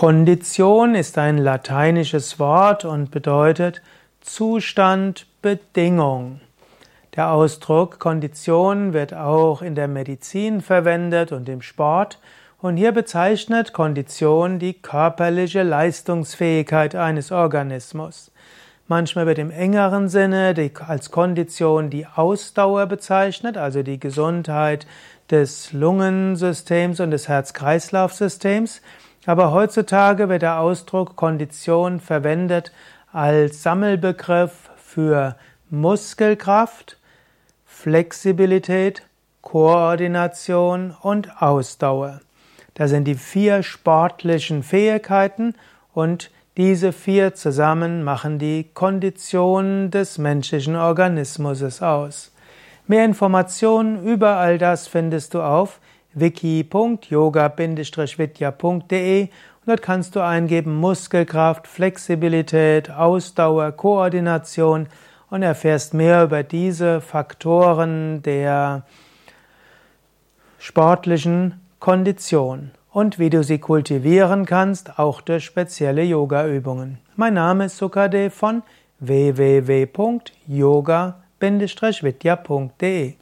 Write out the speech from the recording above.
Kondition ist ein lateinisches Wort und bedeutet Zustand, Bedingung. Der Ausdruck Kondition wird auch in der Medizin verwendet und im Sport und hier bezeichnet Kondition die körperliche Leistungsfähigkeit eines Organismus. Manchmal wird im engeren Sinne als Kondition die Ausdauer bezeichnet, also die Gesundheit des Lungensystems und des Herz-Kreislauf-Systems. Aber heutzutage wird der Ausdruck Kondition verwendet als Sammelbegriff für Muskelkraft, Flexibilität, Koordination und Ausdauer. Das sind die vier sportlichen Fähigkeiten und diese vier zusammen machen die Kondition des menschlichen Organismus aus. Mehr Informationen über all das findest du auf wiki.yoga-vidya.de und dort kannst du eingeben Muskelkraft, Flexibilität, Ausdauer, Koordination und erfährst mehr über diese Faktoren der sportlichen Kondition und wie du sie kultivieren kannst, auch durch spezielle Yoga-Übungen. Mein Name ist Sukade von www.yoga-vidya.de